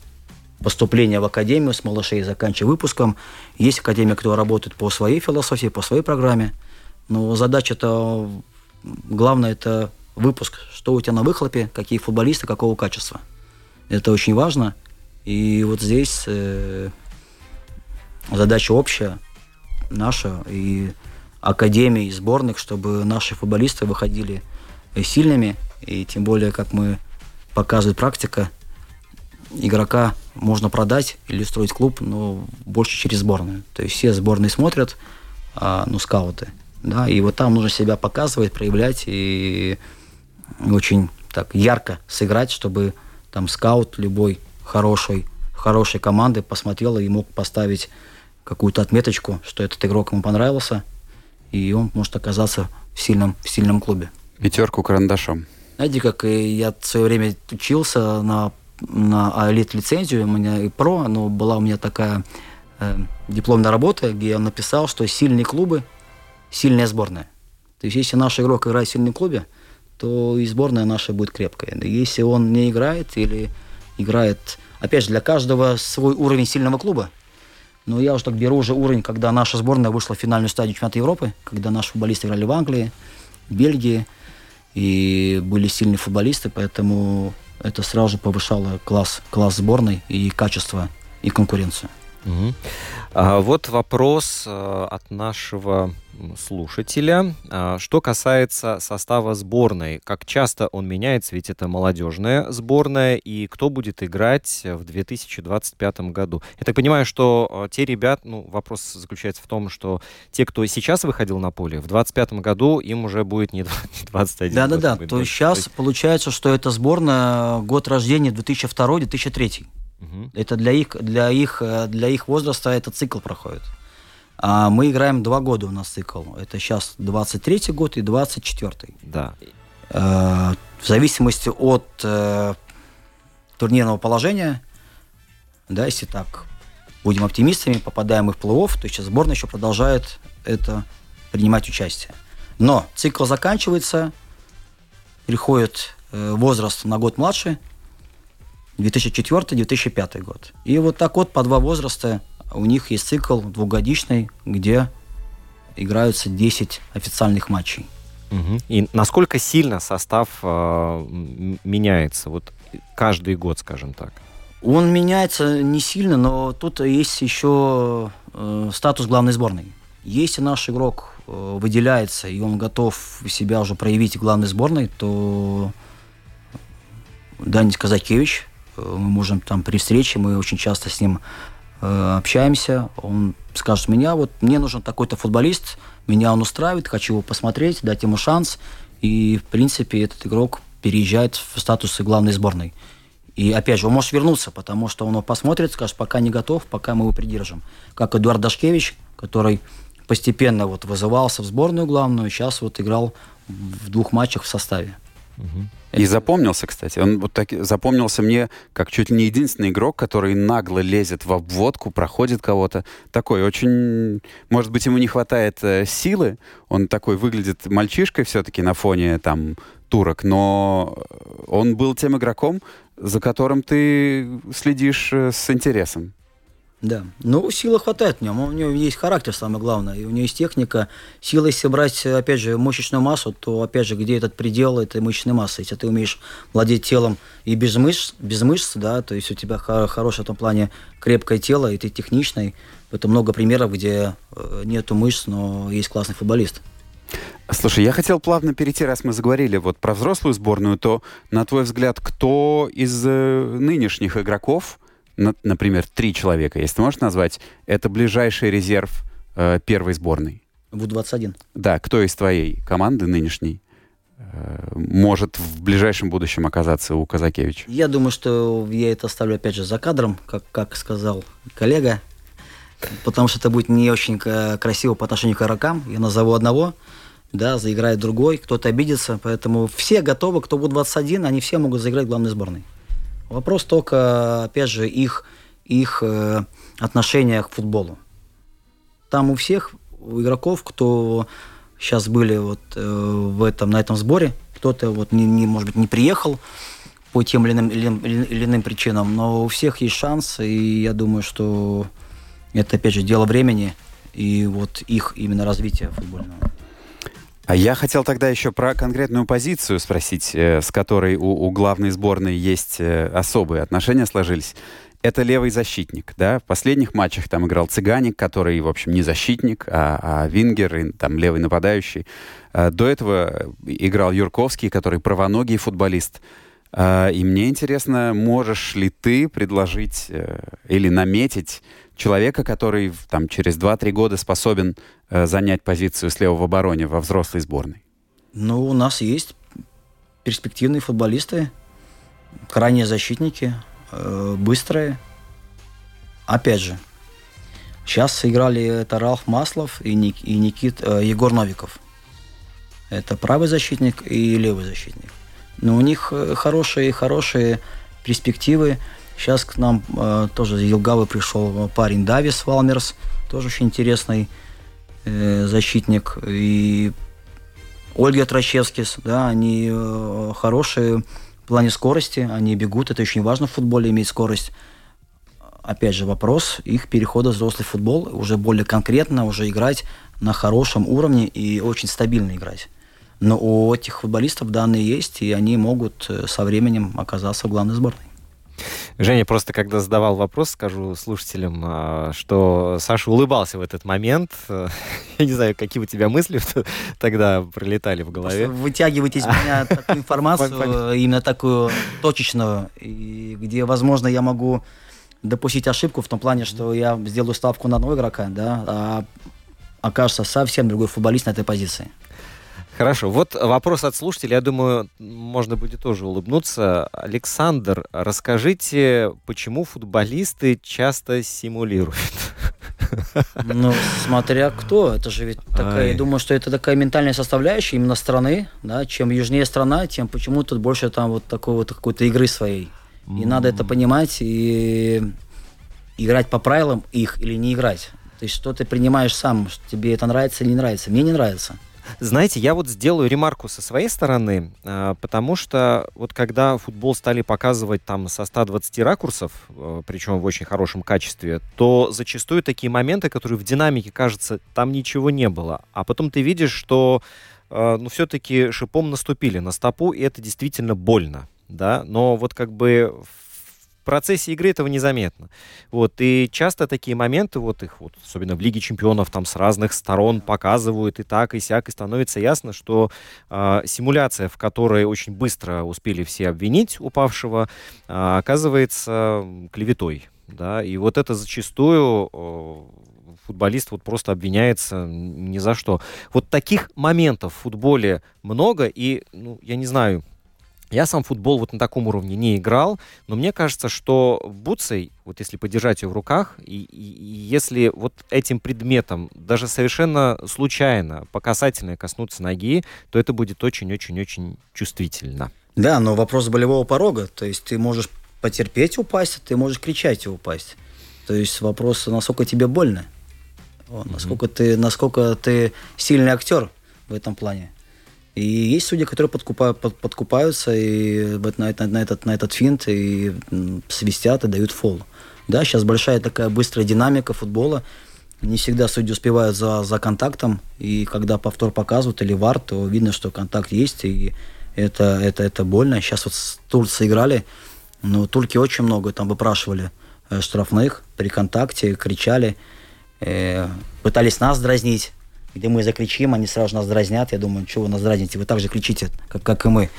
поступления в академию с малышей, заканчивая выпуском. Есть академия, кто работает по своей философии, по своей программе. Но задача-то главное это выпуск. Что у тебя на выхлопе, какие футболисты, какого качества. Это очень важно. И вот здесь э, задача общая наша и академии, и сборных, чтобы наши футболисты выходили сильными. И тем более, как мы показывает практика, игрока можно продать или строить клуб, но больше через сборную. То есть все сборные смотрят, а, ну, скауты. Да, и вот там нужно себя показывать, проявлять и очень так ярко сыграть, чтобы там скаут любой хорошей, хорошей команды посмотрел и мог поставить какую-то отметочку, что этот игрок ему понравился, и он может оказаться в сильном, в сильном клубе. Пятерку карандашом. Знаете, как я в свое время учился на, на элит-лицензию, у меня и про, но была у меня такая э, дипломная работа, где я написал, что сильные клубы – сильная сборная. То есть, если наш игрок играет в сильном клубе, то и сборная наша будет крепкая. Если он не играет или играет... Опять же, для каждого свой уровень сильного клуба. Но я уже так беру уже уровень, когда наша сборная вышла в финальную стадию чемпионата Европы, когда наши футболисты играли в Англии, Бельгии, и были сильные футболисты, поэтому это сразу же повышало класс, класс сборной и качество, и конкуренцию. Угу. А вот вопрос э, от нашего слушателя. А, что касается состава сборной, как часто он меняется, ведь это молодежная сборная, и кто будет играть в 2025 году? Я так понимаю, что э, те ребят, ну, вопрос заключается в том, что те, кто сейчас выходил на поле, в 2025 году им уже будет не 21 Да-да-да, то есть сейчас получается, что это сборная год рождения 2002-2003. Угу. Это для их, для, их, э, для их возраста этот цикл проходит. А мы играем два года у нас цикл. Это сейчас 23-й год и 24-й. Да. Э, в зависимости от э, турнирного положения, да, если так будем оптимистами, попадаем мы в плей-офф, то сейчас сборная еще продолжает это принимать участие. Но цикл заканчивается, приходит э, возраст на год младше, 2004-2005 год. И вот так вот по два возраста у них есть цикл двухгодичный, где играются 10 официальных матчей. Угу. И насколько сильно состав э, меняется вот каждый год, скажем так? Он меняется не сильно, но тут есть еще э, статус главной сборной. Если наш игрок э, выделяется и он готов себя уже проявить в главной сборной, то Данис Казакевич, э, мы можем там при встрече, мы очень часто с ним Э, общаемся, он скажет, меня вот, мне нужен такой-то футболист, меня он устраивает, хочу его посмотреть, дать ему шанс, и, в принципе, этот игрок переезжает в статус главной сборной. И, опять же, он может вернуться, потому что он посмотрит, скажет, пока не готов, пока мы его придержим. Как Эдуард Дашкевич, который постепенно вот вызывался в сборную главную, сейчас вот играл в двух матчах в составе. И запомнился, кстати. Он вот так запомнился мне как чуть ли не единственный игрок, который нагло лезет в обводку, проходит кого-то. Такой очень... Может быть, ему не хватает э, силы. Он такой выглядит мальчишкой все-таки на фоне там турок, но он был тем игроком, за которым ты следишь э, с интересом. Да. Ну, силы хватает в нем. У него есть характер, самое главное. И у него есть техника. Сила, если брать, опять же, мышечную массу, то, опять же, где этот предел этой мышечной массы? Если ты умеешь владеть телом и без мышц, без мышц, да, то есть у тебя хорошее в этом плане крепкое тело, и ты техничный. Это много примеров, где э, нету мышц, но есть классный футболист. Слушай, я хотел плавно перейти, раз мы заговорили вот про взрослую сборную, то, на твой взгляд, кто из э, нынешних игроков, например, три человека, если ты можешь назвать, это ближайший резерв э, первой сборной? В-21. Да, кто из твоей команды нынешней э, может в ближайшем будущем оказаться у Казакевича? Я думаю, что я это оставлю опять же за кадром, как, как сказал коллега, потому что это будет не очень к- красиво по отношению к игрокам. Я назову одного, да, заиграет другой, кто-то обидится, поэтому все готовы, кто будет 21, они все могут заиграть в главной сборной. Вопрос только, опять же, их, их э, отношения к футболу. Там у всех, у игроков, кто сейчас были вот э, в этом, на этом сборе, кто-то вот не, не, может быть, не приехал по тем или иным, или, или- иным причинам, но у всех есть шанс, и я думаю, что это, опять же, дело времени и вот их именно развития футбольного. А я хотел тогда еще про конкретную позицию спросить, э, с которой у, у главной сборной есть э, особые отношения сложились. Это левый защитник, да? В последних матчах там играл Цыганик, который, в общем, не защитник, а, а вингер, и, там левый нападающий. А До этого играл Юрковский, который правоногий футболист. А, И мне интересно, можешь ли ты предложить э, или наметить человека, который там через 2-3 года способен э, занять позицию слева в обороне во взрослой сборной? Ну, у нас есть перспективные футболисты, крайние защитники, э, быстрые. Опять же, сейчас сыграли это Ралф Маслов и, Ник- и Никит, э, Егор Новиков. Это правый защитник и левый защитник. Но у них э, хорошие, хорошие перспективы. Сейчас к нам э, тоже из Елгавы пришел парень Давис Валмерс, тоже очень интересный э, защитник. И Ольга Трачевскис, да, они э, хорошие в плане скорости, они бегут, это очень важно в футболе, иметь скорость. Опять же, вопрос их перехода в взрослый футбол, уже более конкретно, уже играть на хорошем уровне и очень стабильно играть. Но у этих футболистов данные есть, и они могут э, со временем оказаться в главной сборной. Женя просто когда задавал вопрос, скажу слушателям, а, что Саша улыбался в этот момент. Я не знаю, какие у тебя мысли тогда пролетали в голове. Просто вытягиваете из меня такую информацию, именно такую точечную, где, возможно, я могу допустить ошибку в том плане, что я сделаю ставку на одного игрока, да, а окажется совсем другой футболист на этой позиции. Хорошо, вот вопрос от слушателя, я думаю, можно будет тоже улыбнуться. Александр, расскажите, почему футболисты часто симулируют? Ну, смотря кто, это же ведь такая, я думаю, что это такая ментальная составляющая именно страны, да, чем южнее страна, тем почему тут больше там вот такой вот какой-то игры своей. И надо это понимать и играть по правилам их или не играть. То есть что ты принимаешь сам, что тебе это нравится или не нравится. Мне не нравится. Знаете, я вот сделаю ремарку со своей стороны, а, потому что вот когда футбол стали показывать там со 120 ракурсов, э, причем в очень хорошем качестве, то зачастую такие моменты, которые в динамике, кажется, там ничего не было. А потом ты видишь, что э, ну, все-таки шипом наступили на стопу, и это действительно больно. Да? Но вот как бы в процессе игры этого незаметно. Вот, и часто такие моменты, вот их вот, особенно в Лиге Чемпионов, там с разных сторон показывают и так, и сяк, и становится ясно, что а, симуляция, в которой очень быстро успели все обвинить упавшего, а, оказывается клеветой. Да? И вот это зачастую о, футболист вот просто обвиняется ни за что. Вот таких моментов в футболе много, и, ну, я не знаю, я сам футбол вот на таком уровне не играл, но мне кажется, что бутсой, вот если подержать ее в руках, и, и- и если вот этим предметом даже совершенно случайно, по касательной коснуться ноги, то это будет очень-очень-очень чувствительно. Да, но вопрос болевого порога. То есть ты можешь потерпеть упасть, а ты можешь кричать и упасть. То есть вопрос, насколько тебе больно. Насколько, ты, насколько ты сильный актер в этом плане. И есть судьи, которые подкупают, под- подкупаются и вот на, это- на этот, на этот финт и свистят и дают фол. Да, сейчас большая такая быстрая динамика футбола. Не всегда судьи успевают за, за контактом, и когда повтор показывают или вар, то видно, что контакт есть, и это, это, это больно. Сейчас вот с Турцией играли, но турки очень много там выпрашивали э, штрафных при контакте, кричали, э, пытались нас дразнить, где мы закричим, они сразу нас дразнят. Я думаю, что вы нас дразните, вы так же кричите, как, как и мы.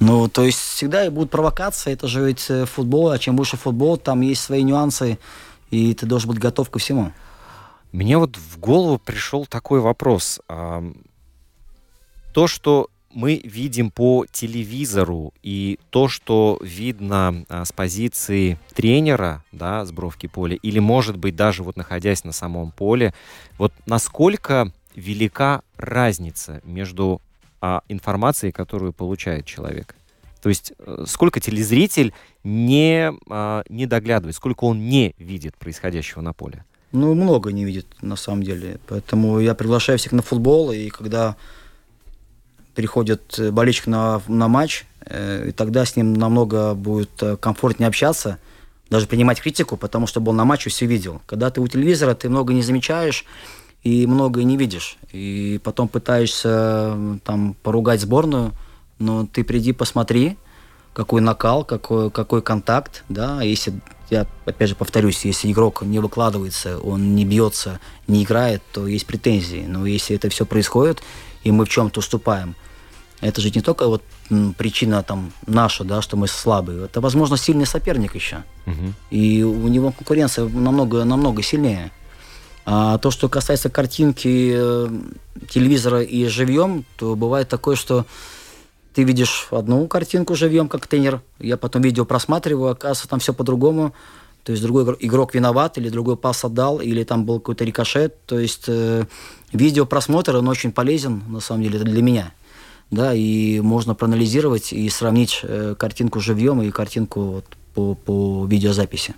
Ну, то есть всегда и будут провокации, это же ведь э, футбол, а чем больше футбол, там есть свои нюансы, и ты должен быть готов ко всему. Мне вот в голову пришел такой вопрос. То, что мы видим по телевизору и то, что видно а, с позиции тренера, да, с бровки поля, или, может быть, даже вот находясь на самом поле, вот насколько велика разница между а, информацией, которую получает человек? То есть э, сколько телезритель не, а, не доглядывает, сколько он не видит происходящего на поле? Ну, много не видит, на самом деле. Поэтому я приглашаю всех на футбол, и когда приходит э, болельщик на, на матч, э, и тогда с ним намного будет э, комфортнее общаться, даже принимать критику, потому что был на матче, все видел. Когда ты у телевизора, ты много не замечаешь и много не видишь. И потом пытаешься там поругать сборную, но ты приди посмотри, какой накал, какой, какой контакт, да, если, я опять же повторюсь, если игрок не выкладывается, он не бьется, не играет, то есть претензии. Но если это все происходит, и мы в чем-то уступаем – это же не только вот причина там наша, да, что мы слабые. Это, возможно, сильный соперник еще. Угу. И у него конкуренция намного, намного сильнее. А то, что касается картинки э, телевизора и живьем, то бывает такое, что ты видишь одну картинку живьем, как тренер, я потом видео просматриваю, оказывается, там все по-другому. То есть другой игрок виноват, или другой пас отдал, или там был какой-то рикошет. То есть э, видео просмотр, он очень полезен, на самом деле, для меня да, и можно проанализировать и сравнить э, картинку живьем и картинку вот по, по видеозаписи.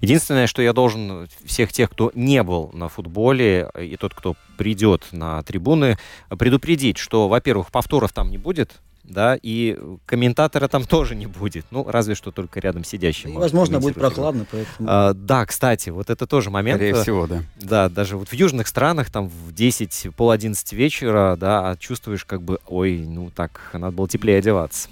Единственное, что я должен всех тех, кто не был на футболе, и тот, кто придет на трибуны, предупредить, что, во-первых, повторов там не будет, да, и комментатора там тоже не будет, ну, разве что только рядом сидящий. И, возможно, будет прохладно, поэтому... А, да, кстати, вот это тоже момент. Скорее всего, да. Да, даже вот в южных странах там в 10, пол 11 вечера, да, а чувствуешь как бы, ой, ну так, надо было теплее одеваться.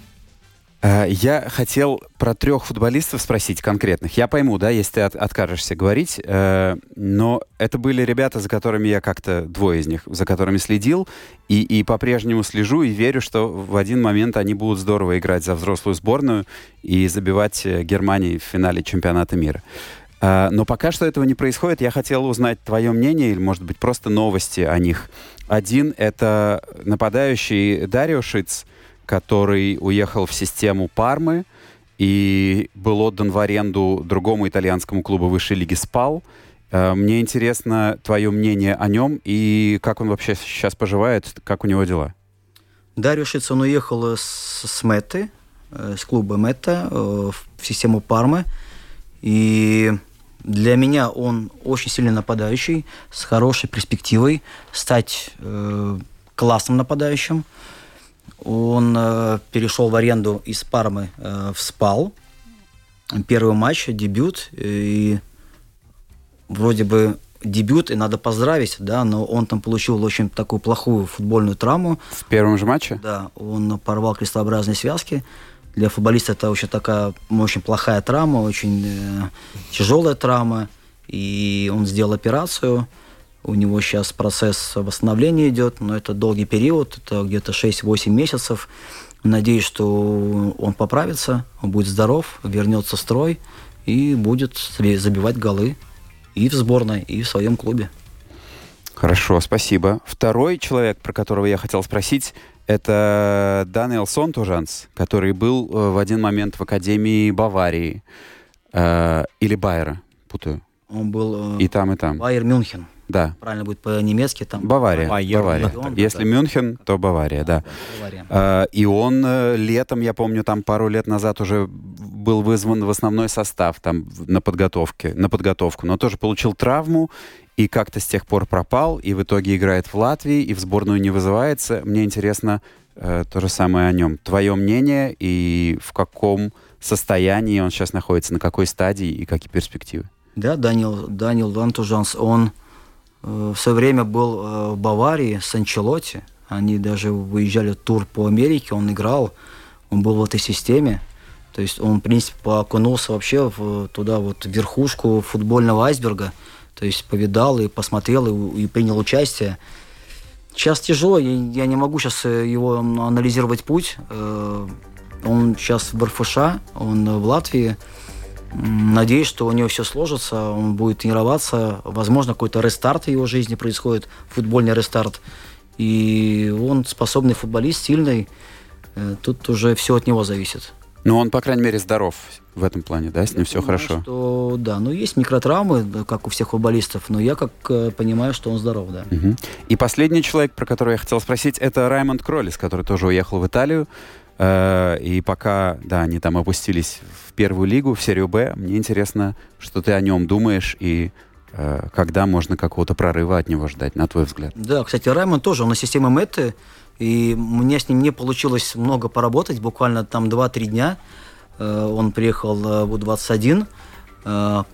Э, я хотел про трех футболистов спросить конкретных. Я пойму, да, если ты от, откажешься говорить, э, но это были ребята, за которыми я как-то, двое из них, за которыми следил, и, и по-прежнему слежу и верю, что в один момент они будут здорово играть за взрослую сборную и забивать э, Германии в финале чемпионата мира. Но пока что этого не происходит, я хотел узнать твое мнение или, может быть, просто новости о них. Один — это нападающий Дарио Шиц — который уехал в систему Пармы и был отдан в аренду другому итальянскому клубу высшей лиги «Спал». Э, мне интересно твое мнение о нем и как он вообще сейчас поживает, как у него дела. Дарио Шиц, он уехал с, с Метты, э, с клуба Метта э, в систему Пармы. И для меня он очень сильный нападающий, с хорошей перспективой стать э, классным нападающим. Он э, перешел в аренду из Пармы э, в Спал. Первый матч, дебют. И вроде бы дебют, и надо поздравить, да, но он там получил очень такую плохую футбольную травму. В первом же матче? Да, он порвал крестообразные связки. Для футболиста это очень такая очень плохая травма, очень э, тяжелая травма. И он сделал операцию. У него сейчас процесс восстановления идет, но это долгий период, это где-то 6-8 месяцев. Надеюсь, что он поправится, он будет здоров, вернется в строй и будет забивать голы и в сборной, и в своем клубе. Хорошо, спасибо. Второй человек, про которого я хотел спросить, это Даниэл Сонтужанс, который был э, в один момент в Академии Баварии. Э, или Байера, путаю. Он был... Э, и там, и там. Байер Мюнхен. Да. Правильно будет по-немецки там. Бавария. Байер, Бавария. Да, Если да, Мюнхен, то Бавария, да. да. Бавария. А, и он э, летом, я помню, там пару лет назад уже был вызван в основной состав там на подготовке, на подготовку, но тоже получил травму и как-то с тех пор пропал, и в итоге играет в Латвии, и в сборную не вызывается. Мне интересно э, то же самое о нем. Твое мнение и в каком состоянии он сейчас находится, на какой стадии и какие перспективы? Да, Данил, Данил Вантужанс, он Э, в свое время был э, в Баварии с Анчелотти. Они даже выезжали в тур по Америке, он играл, он был в этой системе. То есть он, в принципе, окунулся вообще в, туда, вот, в верхушку футбольного айсберга. То есть повидал и посмотрел, и, и принял участие. Сейчас тяжело, я, я не могу сейчас его анализировать путь. Э, он сейчас в РФШ, он в Латвии. Надеюсь, что у него все сложится, он будет тренироваться. Возможно, какой-то рестарт в его жизни происходит, футбольный рестарт. И он способный футболист, сильный. Э, тут уже все от него зависит. Ну, он, по крайней мере, здоров в этом плане, да? С ним я все понимаю, хорошо. Что, да, ну есть микротравмы, как у всех футболистов, но я как э, понимаю, что он здоров, да. Угу. И последний человек, про которого я хотел спросить, это Раймонд Кролис, который тоже уехал в Италию. Э, и пока, да, они там опустились в первую лигу, в серию Б, мне интересно, что ты о нем думаешь и э, когда можно какого-то прорыва от него ждать, на твой взгляд? Да, кстати, Раймонд тоже, он на системе Метты, и мне с ним не получилось много поработать, буквально там 2-3 дня. Э, он приехал в У-21,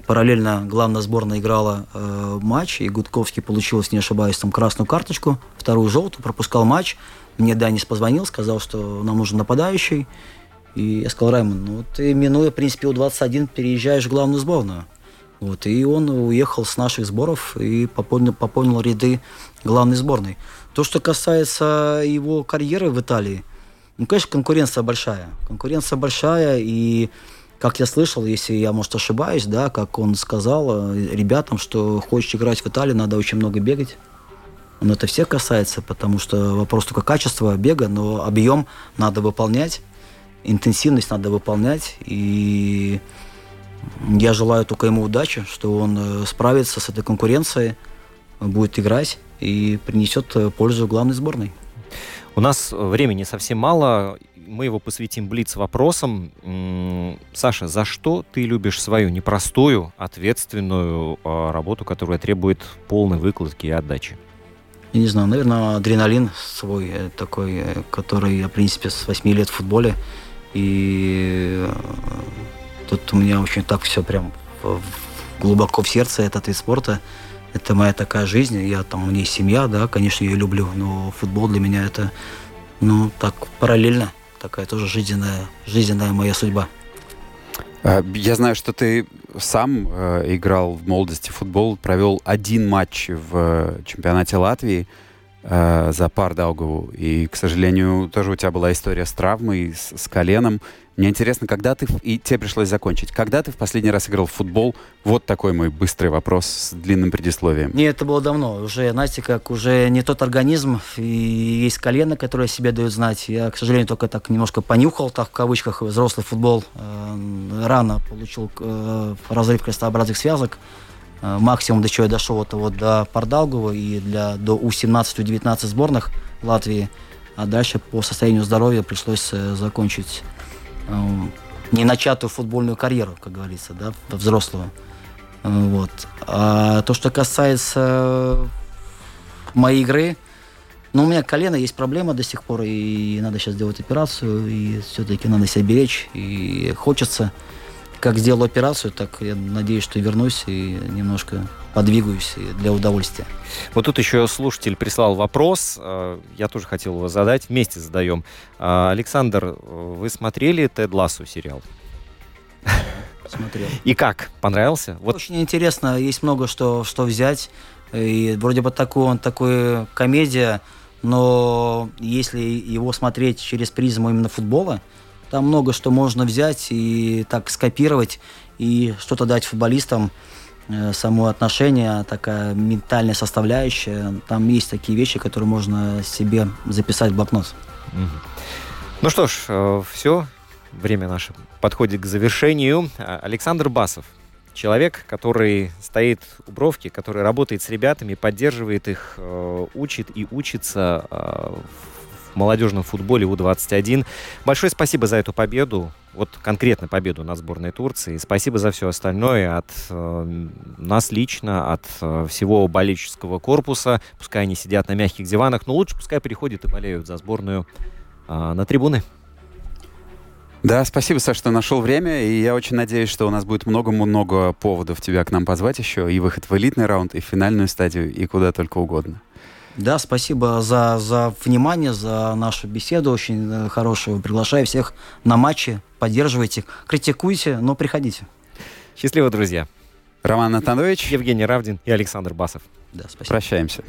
параллельно главная сборная играла матч, и Гудковский получил, если не ошибаюсь, там красную карточку, вторую желтую, пропускал матч. Мне Данис позвонил, сказал, что нам нужен нападающий. И я сказал, Раймон, ну ты, минуя, в принципе, У-21, переезжаешь в главную сборную. Вот, и он уехал с наших сборов и пополнил, пополнил ряды главной сборной. То, что касается его карьеры в Италии, ну, конечно, конкуренция большая. Конкуренция большая, и, как я слышал, если я, может, ошибаюсь, да, как он сказал э, ребятам, что хочешь играть в Италии, надо очень много бегать. Но это всех касается, потому что вопрос только качества бега, но объем надо выполнять, интенсивность надо выполнять. И я желаю только ему удачи, что он э, справится с этой конкуренцией, будет играть и принесет э, пользу главной сборной. У нас времени совсем мало, мы его посвятим блиц вопросам. Саша, за что ты любишь свою непростую, ответственную а, работу, которая требует полной выкладки и отдачи? Я не знаю, наверное, адреналин свой э, такой, э, который я, в принципе, с 8 лет в футболе. И э, тут у меня очень так все прям глубоко в сердце этот вид спорта. Это моя такая жизнь. Я там, у меня семья, да, конечно, я ее люблю, но футбол для меня это, ну, так параллельно. Такая тоже жизненная, жизненная моя судьба. А, я знаю, что ты сам э, играл в молодости в футбол, провел один матч в э, чемпионате Латвии э, за пар Даугаву. И, к сожалению, тоже у тебя была история с травмой, с, с коленом. Мне интересно, когда ты, и тебе пришлось закончить, когда ты в последний раз играл в футбол? Вот такой мой быстрый вопрос с длинным предисловием. Не, это было давно. Уже, знаете, как уже не тот организм, и есть колено, которое себе дает знать. Я, к сожалению, только так немножко понюхал, так в кавычках, взрослый футбол. Э, рано получил э, разрыв крестообразных связок. Э, максимум, до чего я дошел, это вот до Пардалгова и для, до У-17-19 сборных Латвии. А дальше по состоянию здоровья пришлось закончить не начатую футбольную карьеру, как говорится, да, взрослую. Вот. А то, что касается моей игры, ну, у меня колено есть проблема до сих пор, и надо сейчас делать операцию, и все-таки надо себя беречь, и хочется как сделал операцию, так я надеюсь, что вернусь и немножко подвигаюсь для удовольствия. Вот тут еще слушатель прислал вопрос, э, я тоже хотел его задать, вместе задаем. А, Александр, вы смотрели Тед Лассу сериал? Смотрел. И как? Понравился? Вот. Очень интересно, есть много что, что взять. И вроде бы такой он такой комедия, но если его смотреть через призму именно футбола, там много что можно взять и так скопировать и что-то дать футболистам. Э, само отношение, такая ментальная составляющая. Там есть такие вещи, которые можно себе записать в блокнот. Ну что ж, э, все. Время наше подходит к завершению. А, Александр Басов, человек, который стоит у бровки, который работает с ребятами, поддерживает их, э, учит и учится молодежном футболе У-21. Большое спасибо за эту победу, вот конкретно победу на сборной Турции. Спасибо за все остальное от э, нас лично, от э, всего болельческого корпуса. Пускай они сидят на мягких диванах, но лучше пускай приходят и болеют за сборную э, на трибуны. Да, спасибо, Саша, что нашел время, и я очень надеюсь, что у нас будет много-много поводов тебя к нам позвать еще, и выход в элитный раунд, и в финальную стадию, и куда только угодно. Да, спасибо за, за внимание, за нашу беседу очень э, хорошую. Приглашаю всех на матчи, поддерживайте, критикуйте, но приходите. Счастливо, друзья. Роман Натанович. Евгений Равдин и Александр Басов. Да, спасибо. Прощаемся.